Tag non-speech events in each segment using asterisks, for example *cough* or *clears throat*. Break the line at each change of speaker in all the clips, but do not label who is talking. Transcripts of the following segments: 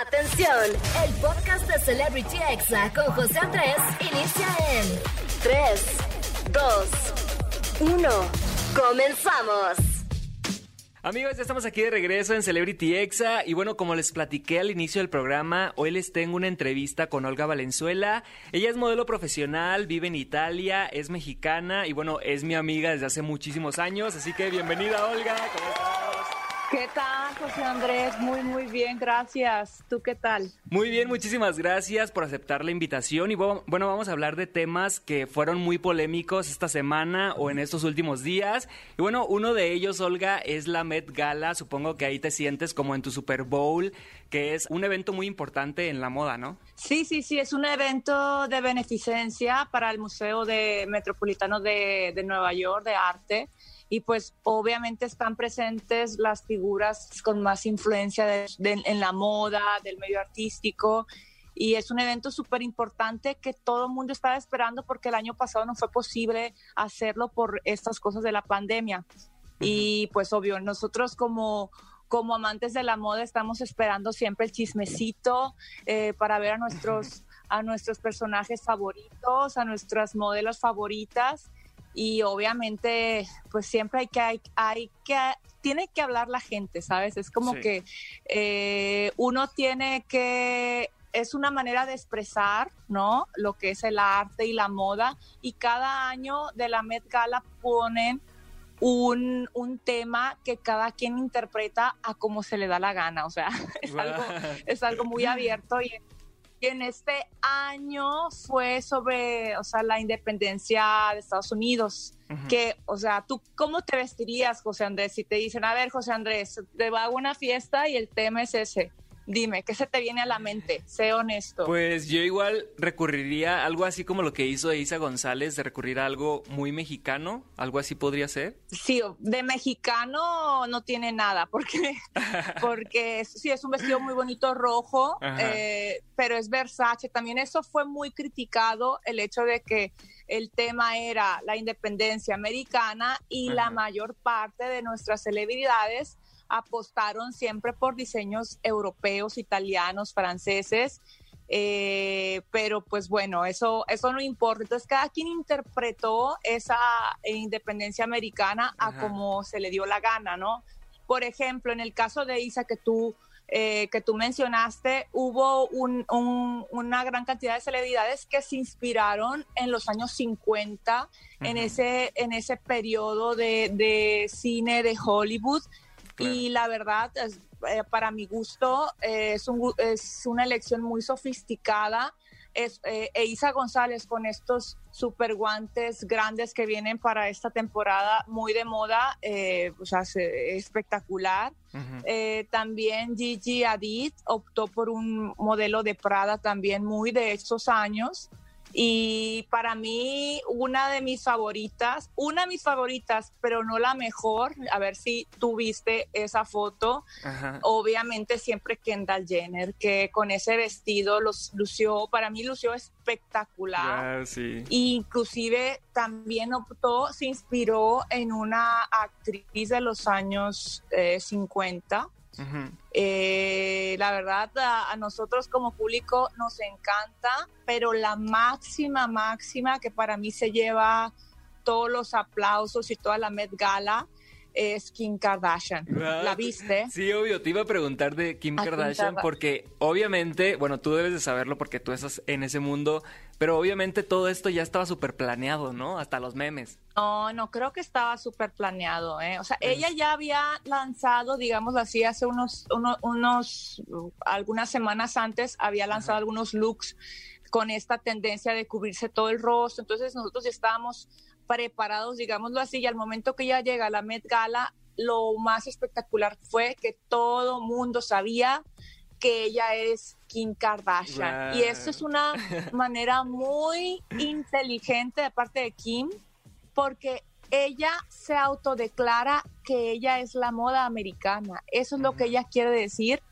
Atención, el podcast de Celebrity Exa con José Andrés inicia en 3, 2, 1. Comenzamos.
Amigos, ya estamos aquí de regreso en Celebrity Exa y bueno, como les platiqué al inicio del programa, hoy les tengo una entrevista con Olga Valenzuela. Ella es modelo profesional, vive en Italia, es mexicana y bueno, es mi amiga desde hace muchísimos años, así que bienvenida Olga, ¿cómo estás?
¿Qué tal, José Andrés? Muy, muy bien, gracias. ¿Tú qué tal?
Muy bien, muchísimas gracias por aceptar la invitación. Y bueno, vamos a hablar de temas que fueron muy polémicos esta semana o en estos últimos días. Y bueno, uno de ellos, Olga, es la Met Gala. Supongo que ahí te sientes como en tu Super Bowl, que es un evento muy importante en la moda, ¿no?
Sí, sí, sí, es un evento de beneficencia para el Museo de Metropolitano de, de Nueva York de Arte y pues obviamente están presentes las figuras con más influencia en la moda, del medio artístico y es un evento súper importante que todo el mundo estaba esperando porque el año pasado no fue posible hacerlo por estas cosas de la pandemia. Y pues obvio, nosotros como, como amantes de la moda estamos esperando siempre el chismecito eh, para ver a nuestros, a nuestros personajes favoritos, a nuestras modelos favoritas y obviamente pues siempre hay que, hay, hay que, tiene que hablar la gente, ¿sabes? Es como que eh, uno tiene que, es una manera de expresar, ¿no? Lo que es el arte y la moda y cada año de la Met Gala ponen un, un, tema que cada quien interpreta a como se le da la gana. O sea, *laughs* es, algo, es algo muy abierto y en este año fue sobre, o sea, la independencia de Estados Unidos. Que, o sea, ¿tú cómo te vestirías, José Andrés? Si te dicen, a ver, José Andrés, te va a una fiesta y el tema es ese. Dime, ¿qué se te viene a la mente? Sé honesto.
Pues yo igual recurriría a algo así como lo que hizo Isa González, de recurrir a algo muy mexicano, algo así podría ser.
Sí, de mexicano no tiene nada, porque, *laughs* porque sí, es un vestido muy bonito rojo, eh, pero es Versace. También eso fue muy criticado, el hecho de que el tema era la independencia americana y la mayor parte de nuestras celebridades apostaron siempre por diseños europeos, italianos, franceses, eh, pero pues bueno, eso, eso no importa. Entonces cada quien interpretó esa independencia americana a como se le dio la gana, ¿no? Por ejemplo, en el caso de Isa que tú, eh, que tú mencionaste, hubo una gran cantidad de celebridades que se inspiraron en los años 50, en, ese, en ese periodo de, de cine de Hollywood y la verdad, eh, para mi gusto, eh, es, es, una elección muy sofisticada. Es, eh, Isa González con estos super guantes grandes que vienen para esta temporada, muy de moda, o sea, espectacular. también Gigi Hadid optó por un modelo de Prada también muy de estos años. Y para mí, una de mis favoritas, una de mis favoritas, pero no la mejor, a ver si tú viste esa foto, obviamente siempre Kendall Jenner, que con ese vestido los lució, para mí lució espectacular. Inclusive también optó, se inspiró en una actriz de los años 50. Eh, la verdad, a, nosotros como público nos encanta, pero la máxima, máxima que para mí se lleva todos los aplausos y toda la Met Gala es Kim Kardashian. ¿La viste?
Sí, obvio. Te iba a preguntar de Kim Kardashian porque obviamente, bueno, tú debes de saberlo porque tú estás en ese mundo, pero obviamente todo esto ya estaba súper planeado, ¿no? Hasta los memes.
No, no creo que estaba súper planeado, ¿eh? O sea, ella ya había lanzado, digamos así, hace unos, unos, algunas semanas antes, había lanzado algunos looks con esta tendencia de cubrirse todo el rostro. Entonces nosotros ya estábamos preparados, digámoslo así, y al momento que ella llega la Met Gala, lo más espectacular fue que todo mundo sabía que ella es Kim Kardashian. Y eso es una manera muy inteligente de parte de Kim, porque ella se autodeclara que ella es la moda americana. Eso es lo que ella quiere decir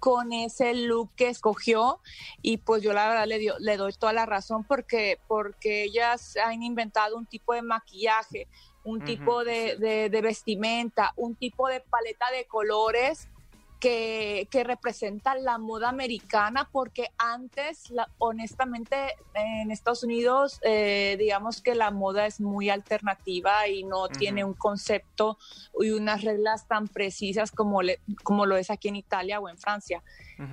con ese look que escogió y pues yo la verdad le, le doy toda la razón porque, porque ellas han inventado un tipo de maquillaje, un tipo de, vestimenta, un tipo de paleta de colores que, que, representa la moda americana, porque antes, honestamente, en Estados Unidos, eh, digamos que la moda es muy alternativa y no tiene un concepto y unas reglas tan precisas como, como lo es aquí en Italia o en Francia.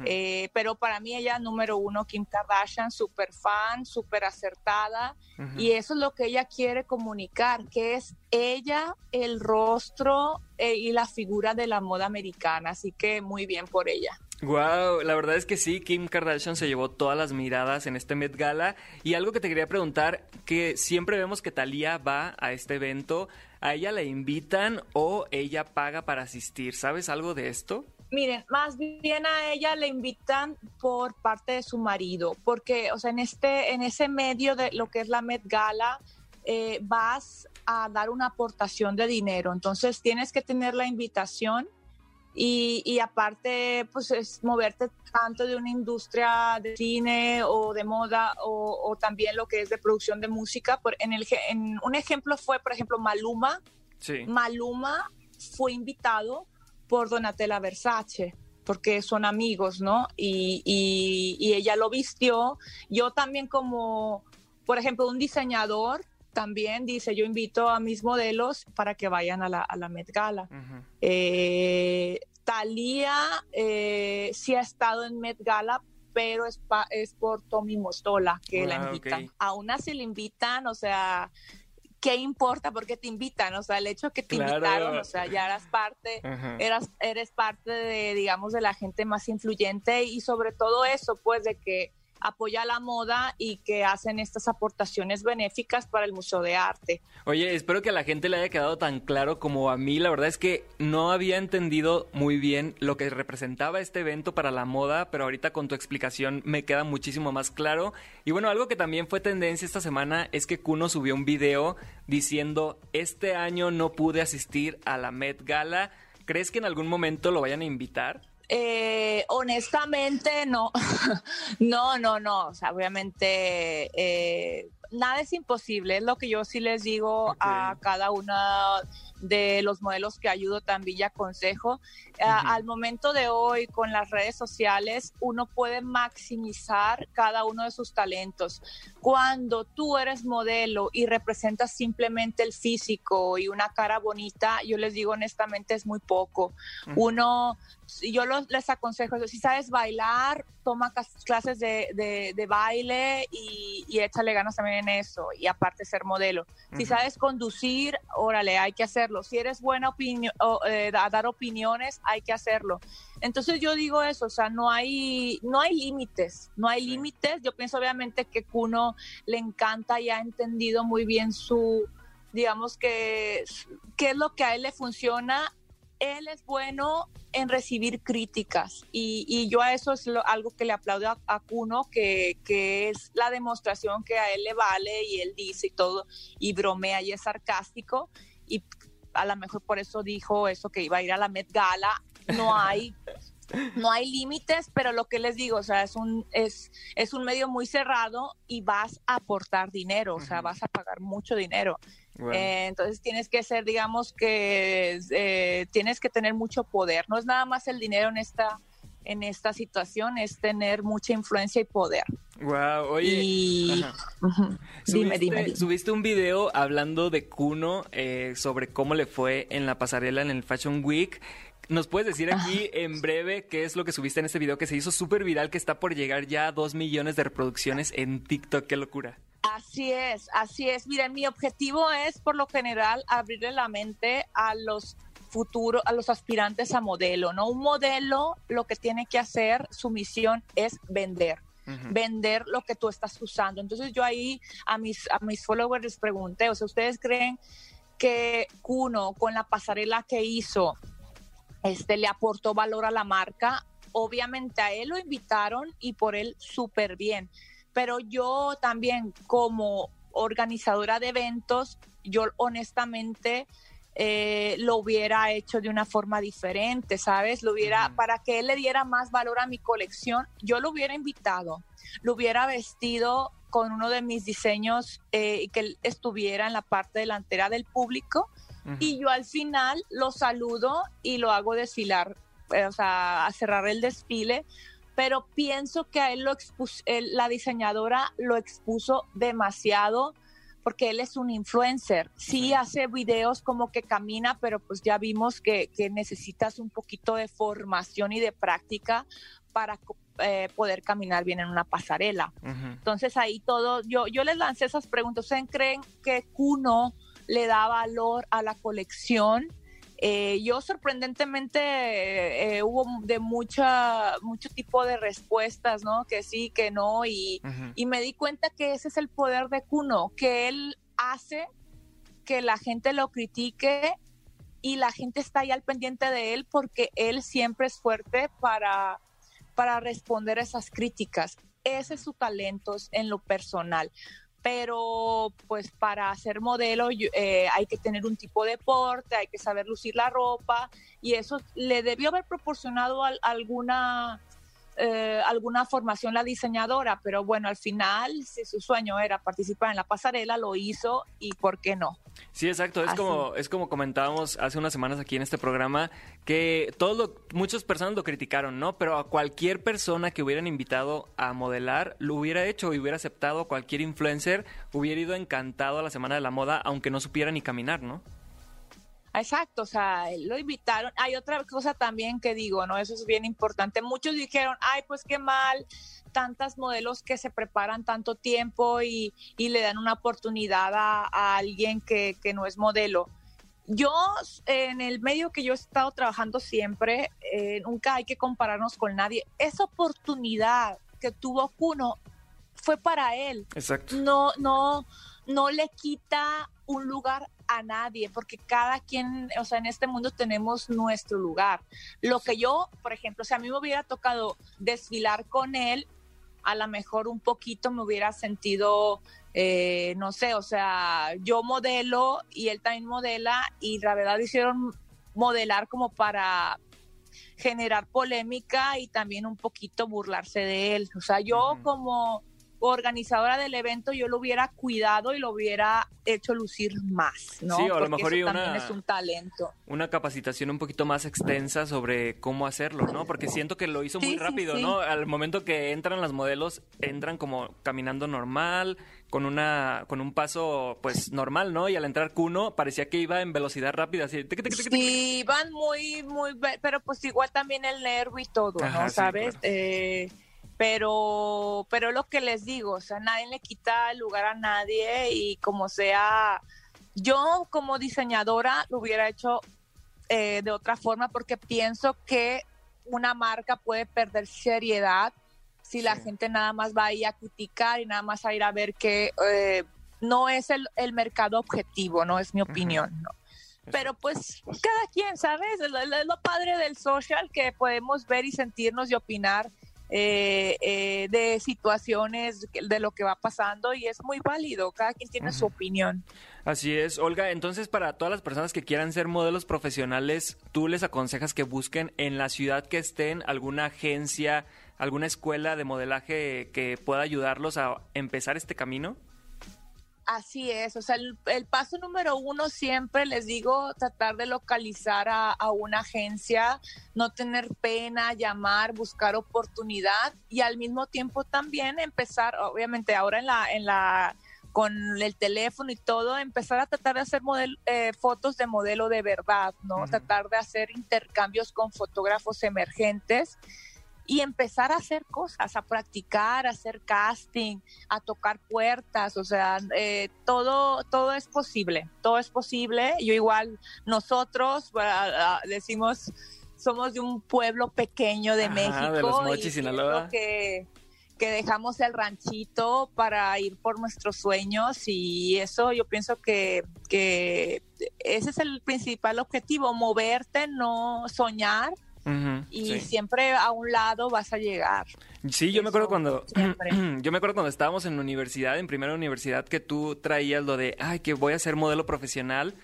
Eh, pero para mí ella, número uno, Kim Kardashian, súper fan, súper acertada, y eso es lo que ella quiere comunicar, que es ella el rostro eh, y la figura de la moda americana, así que muy bien por ella.
Wow, la verdad es que sí, Kim Kardashian se llevó todas las miradas en este Met Gala y algo que te quería preguntar, que siempre vemos que Thalía va a este evento, ¿a ella la invitan o ella paga para asistir? ¿Sabes algo de esto?
Miren, más bien a ella le invitan por parte de su marido, porque, o sea, en este, en ese medio de lo que es la Met Gala, eh, vas a dar una aportación de dinero, entonces tienes que tener la invitación y, aparte, pues es moverte tanto de una industria de cine o de moda o, también lo que es de producción de música. Por, en, el, en un ejemplo fue, por ejemplo, Maluma. Maluma fue invitado por Donatella Versace porque son amigos, ¿no? Y, y, ella lo vistió. Yo también como, por ejemplo, un diseñador también dice, yo invito a mis modelos para que vayan a la, a la Met Gala. Eh, Talía eh, sí ha estado en Met Gala, pero es, es por Tommy Mostola que la invitan. Aún así le invitan, o sea, ¿qué importa? Porque te invitan, o sea, el hecho que te invitaron, o sea, ya eras parte, eras, eres parte de, digamos, de la gente más influyente y sobre todo eso, pues, de que apoya la moda y que hacen estas aportaciones benéficas para el Museo de Arte.
Oye, espero que a la gente le haya quedado tan claro como a mí. La verdad es que no había entendido muy bien lo que representaba este evento para la moda, pero ahorita con tu explicación me queda muchísimo más claro. Y bueno, algo que también fue tendencia esta semana es que Kuno subió un video diciendo, este año no pude asistir a la Met Gala. ¿Crees que en algún momento lo vayan a invitar?
Eh, honestamente, no, *laughs* no, no, no. O sea, obviamente eh, nada es imposible. Es lo que yo sí les digo a cada una de los modelos que ayudo también y aconsejo. al momento de hoy, con las redes sociales, uno puede maximizar cada uno de sus talentos. Cuando tú eres modelo y representas simplemente el físico y una cara bonita, yo les digo honestamente es muy poco. Uno, yo les aconsejo, si sabes bailar, toma clases de, baile y, y, échale ganas también en eso. Y aparte ser modelo. Si sabes conducir, órale, hay que hacerlo. Si eres buena opinión, eh, a dar opiniones, hay que hacerlo. Entonces yo digo eso, o sea, no hay, no hay límites, no hay límites. Yo pienso obviamente que Kuno le encanta y ha entendido muy bien su, digamos que, qué es lo que a él le funciona él es bueno en recibir críticas y, yo a eso es algo que le aplaudo a, a Kuno, que, es la demostración que a él le vale y él dice y todo, y bromea y es sarcástico y a lo mejor por eso dijo eso que iba a ir a la Met Gala, no hay... *laughs* no hay límites, pero lo que les digo, o sea, es un, es, es un medio muy cerrado y vas a aportar dinero, o sea, vas a pagar mucho dinero. Eh, entonces tienes que ser, digamos que eh, tienes que tener mucho poder. No es nada más el dinero en esta en esta situación, es tener mucha influencia y poder.
Wow, oye. dime, dime, Subiste un video hablando de Kuno eh, sobre cómo le fue en la pasarela en el Fashion Week. ¿Nos puedes decir aquí en breve qué es lo que subiste en este video que se hizo súper viral, que está por llegar ya a dos millones de reproducciones en TikTok? ¡Qué locura!
Así es, así es. Miren, mi objetivo es por lo general abrirle la mente a los futuros, a los aspirantes a modelo, ¿no? Un modelo lo que tiene que hacer, su misión es vender. vender lo que tú estás usando. Entonces yo ahí a mis, a mis followers les pregunté, o sea, ¿ustedes creen que Kuno con la pasarela que hizo este, le aportó valor a la marca? Obviamente a él lo invitaron y por él súper bien pero yo también como organizadora de eventos, yo honestamente eh, lo hubiera hecho de una forma diferente, ¿sabes? Lo hubiera, para que él le diera más valor a mi colección, yo lo hubiera invitado, lo hubiera vestido con uno de mis diseños eh, y que él estuviera en la parte delantera del público y yo al final lo saludo y lo hago desfilar eh, o sea, a cerrar el desfile, pero pienso que a él lo expuso, la diseñadora lo expuso demasiado porque él es un influencer. Sí hace videos como que camina, pero pues ya vimos que, necesitas un poquito de formación y de práctica para eh, poder caminar bien en una pasarela. Entonces ahí todo, yo, yo les lancé esas preguntas. ¿Ustedes creen que Kuno le da valor a la colección? Eh, yo sorprendentemente eh, hubo de mucha, mucho tipo de respuestas, ¿no? Que sí, que no, y, y, me di cuenta que ese es el poder de Kuno, que él hace que la gente lo critique y la gente está ahí al pendiente de él porque él siempre es fuerte para, para responder esas críticas. Ese es su talento en lo personal pero pues para ser modelo eh, hay que tener un tipo de porte, hay que saber lucir la ropa y eso le debió haber proporcionado alguna eh, alguna formación la diseñadora, pero bueno, al final, si su sueño era participar en la pasarela, lo hizo y ¿por qué no?
Sí, exacto. Es como es como comentábamos hace unas semanas aquí en este programa que todos muchas personas lo criticaron, ¿no? Pero a cualquier persona que hubieran invitado a modelar lo hubiera hecho y hubiera aceptado. Cualquier influencer hubiera ido encantado a la semana de la moda, aunque no supiera ni caminar, ¿no?
Exacto, o sea, lo invitaron. Hay otra cosa también que digo, ¿no? Eso es bien importante. Muchos dijeron, ay, pues qué mal, tantas modelos que se preparan tanto tiempo y, le dan una oportunidad a, alguien que, no es modelo. Yo, en el medio que yo he estado trabajando siempre, eh, nunca hay que compararnos con nadie. Esa oportunidad que tuvo Kuno fue para él.
Exacto.
No, no, no le quita un lugar a nadie, porque cada quien, o sea, en este mundo tenemos nuestro lugar. Lo que yo, por ejemplo, si a mí me hubiera tocado desfilar con él, a lo mejor un poquito me hubiera sentido, eh, no sé, o sea, yo modelo y él también modela y la verdad hicieron modelar como para generar polémica y también un poquito burlarse de él. O sea, yo como organizadora del evento yo lo hubiera cuidado y lo hubiera hecho lucir más, ¿no?
Sí, o a lo mejor
eso también es un talento.
Una capacitación un poquito más extensa sobre cómo hacerlo, ¿no? Porque siento que lo hizo muy rápido, ¿no? Al momento que entran las modelos, entran como caminando normal, con una con un paso pues normal, ¿no? Y al entrar Kuno parecía que iba en velocidad rápida, así.
sí, van muy muy pero pues igual también el nervio y todo, ¿no? ¿Sabes? eh, pero, pero lo que les digo, o sea, nadie le quita el lugar a nadie y como sea, yo como diseñadora lo hubiera hecho eh, de otra forma porque pienso que una marca puede perder seriedad si la gente nada más va a ir a criticar y nada más a ir a ver que eh, no es el, el, mercado objetivo, no es mi opinión, ¿no? Pero pues cada quien, ¿sabes? Es lo padre del social que podemos ver y sentirnos y opinar eh, eh, de situaciones, de lo que va pasando y es muy válido, cada quien tiene su opinión.
Así es, Olga, entonces para todas las personas que quieran ser modelos profesionales, ¿tú les aconsejas que busquen en la ciudad que estén alguna agencia, alguna escuela de modelaje que pueda ayudarlos a empezar este camino?
Así es, o sea, el, paso número uno siempre les digo, tratar de localizar a, una agencia, no tener pena, llamar, buscar oportunidad y al mismo tiempo también empezar, obviamente ahora en la, en la, con el teléfono y todo, empezar a tratar de hacer eh, fotos de modelo de verdad, ¿no? Tratar de hacer intercambios con fotógrafos emergentes y empezar a hacer cosas, a practicar, a hacer casting, a tocar puertas, o sea, eh, todo, todo es posible, todo es posible. Yo igual, nosotros decimos, somos de un pueblo pequeño de México.
De los Mochis, y
Sinaloa. Que, que dejamos el ranchito para ir por nuestros sueños y eso yo pienso que, que ese es el principal objetivo, moverte, no soñar y siempre a un lado vas a llegar.
Sí, yo me acuerdo cuando *clears throat* yo me acuerdo cuando estábamos en la universidad, en primera universidad que tú traías lo de, ay, que voy a ser modelo profesional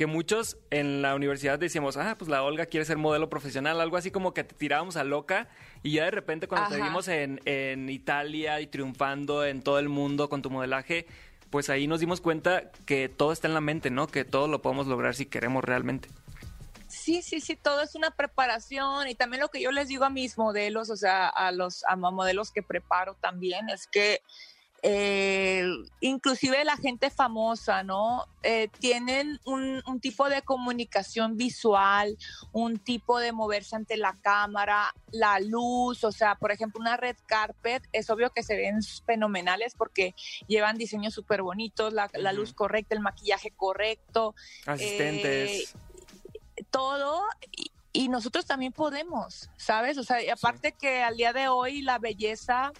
que muchos en la universidad decíamos, ah, pues la Olga quiere ser modelo profesional, algo así como que te tirábamos a loca y ya de repente cuando te vimos en, en Italia y triunfando en todo el mundo con tu modelaje, pues ahí nos dimos cuenta que todo está en la mente, ¿no? Que todo lo podemos lograr si queremos realmente.
Sí, sí, sí, todo es una preparación y también lo que yo les digo a mis modelos, o sea, a los a modelos que preparo también, es que eh, inclusive la gente famosa, ¿no? Eh, tienen un, tipo de comunicación visual, un tipo de moverse ante la cámara, la luz, o sea, por ejemplo, una red carpet, es obvio que se ven fenomenales porque llevan diseños súper bonitos, la, luz correcta, el maquillaje correcto.
Asistentes.
Eh, todo. Y, nosotros también podemos, ¿sabes? O sea, aparte que al día de hoy la belleza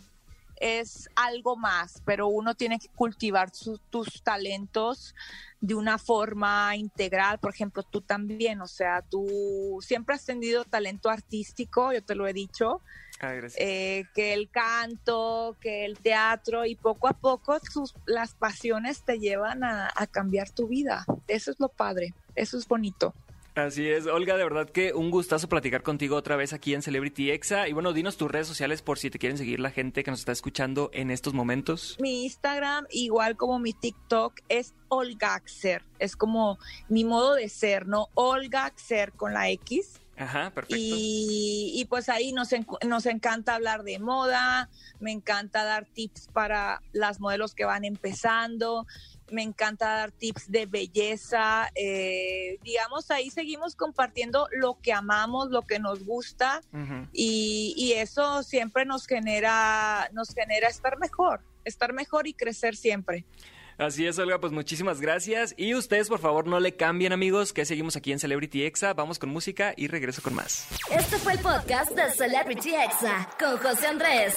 es algo más, pero uno tiene que cultivar tus talentos de una forma integral. Por ejemplo, tú también, o sea, tú siempre has tenido talento artístico, yo te lo he dicho.
Ah,
eh, que el canto, que el teatro y poco a poco sus, las pasiones te llevan a cambiar tu vida. Eso es lo padre, eso es bonito.
Así es, Olga, de verdad que un gustazo platicar contigo otra vez aquí en Celebrity Exa. Y bueno, dinos tus redes sociales por si te quieren seguir la gente que nos está escuchando en estos momentos.
Mi Instagram, igual como mi TikTok, es Olgaxer. Es como mi modo de ser, ¿no? Olgaxer con la X.
Ajá, perfecto.
Y, y pues ahí nos, nos encanta hablar de moda, me encanta dar tips para las modelos que van empezando me encanta dar tips de belleza. Eh, digamos, ahí seguimos compartiendo lo que amamos, lo que nos gusta y, y, eso siempre nos genera, nos genera estar mejor, estar mejor y crecer siempre.
Así es, Olga, pues muchísimas gracias. Y ustedes, por favor, no le cambien, amigos, que seguimos aquí en Celebrity Exa. Vamos con música y regreso con más.
Este fue el podcast de Celebrity Exa con José Andrés.